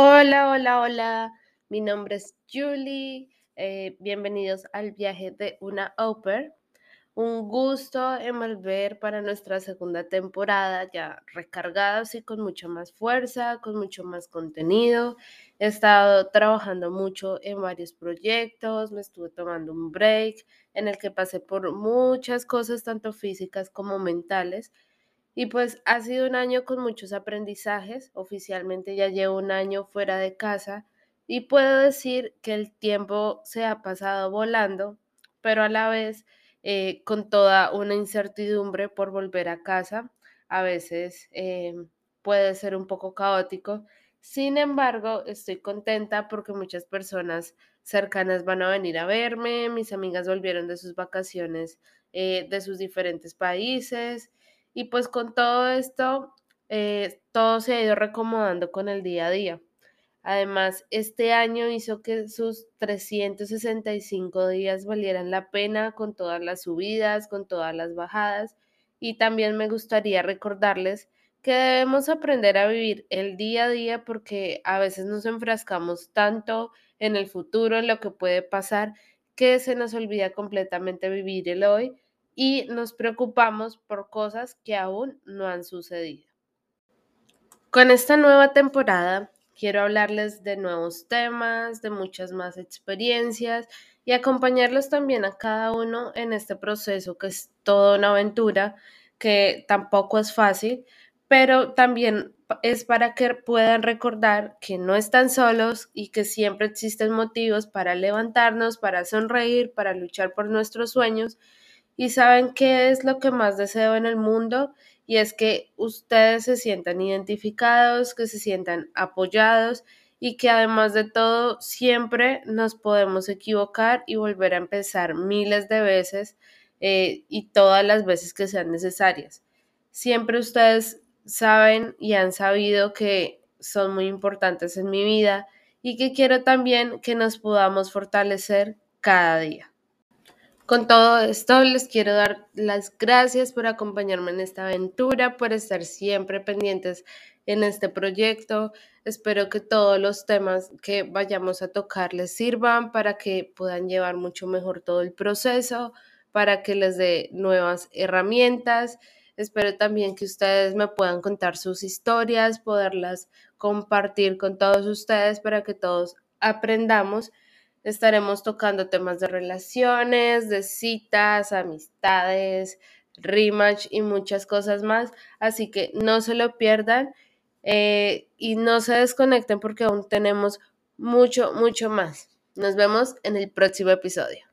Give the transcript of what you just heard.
Hola, hola, hola. Mi nombre es Julie. Eh, bienvenidos al viaje de una Oper. Un gusto en volver para nuestra segunda temporada, ya recargados y con mucha más fuerza, con mucho más contenido. He estado trabajando mucho en varios proyectos, me estuve tomando un break en el que pasé por muchas cosas, tanto físicas como mentales. Y pues ha sido un año con muchos aprendizajes. Oficialmente ya llevo un año fuera de casa y puedo decir que el tiempo se ha pasado volando, pero a la vez eh, con toda una incertidumbre por volver a casa. A veces eh, puede ser un poco caótico. Sin embargo, estoy contenta porque muchas personas cercanas van a venir a verme. Mis amigas volvieron de sus vacaciones eh, de sus diferentes países y pues con todo esto, eh, todo se ha ido recomodando con el día a día. Además, este año hizo que sus 365 días valieran la pena con todas las subidas, con todas las bajadas. Y también me gustaría recordarles que debemos aprender a vivir el día a día porque a veces nos enfrascamos tanto en el futuro, en lo que puede pasar, que se nos olvida completamente vivir el hoy y nos preocupamos por cosas que aún no han sucedido. Con esta nueva temporada quiero hablarles de nuevos temas, de muchas más experiencias y acompañarlos también a cada uno en este proceso que es toda una aventura, que tampoco es fácil, pero también es para que puedan recordar que no están solos y que siempre existen motivos para levantarnos, para sonreír, para luchar por nuestros sueños y saben qué es lo que más deseo en el mundo y es que ustedes se sientan identificados, que se sientan apoyados y que además de todo siempre nos podemos equivocar y volver a empezar miles de veces eh, y todas las veces que sean necesarias. Siempre ustedes saben y han sabido que son muy importantes en mi vida y que quiero también que nos podamos fortalecer cada día. Con todo esto, les quiero dar las gracias por acompañarme en esta aventura, por estar siempre pendientes en este proyecto. Espero que todos los temas que vayamos a tocar les sirvan para que puedan llevar mucho mejor todo el proceso, para que les dé nuevas herramientas. Espero también que ustedes me puedan contar sus historias, poderlas compartir con todos ustedes para que todos aprendamos Estaremos tocando temas de relaciones, de citas, amistades, rematch y muchas cosas más. Así que no se lo pierdan eh, y no se desconecten porque aún tenemos mucho, mucho más. Nos vemos en el próximo episodio.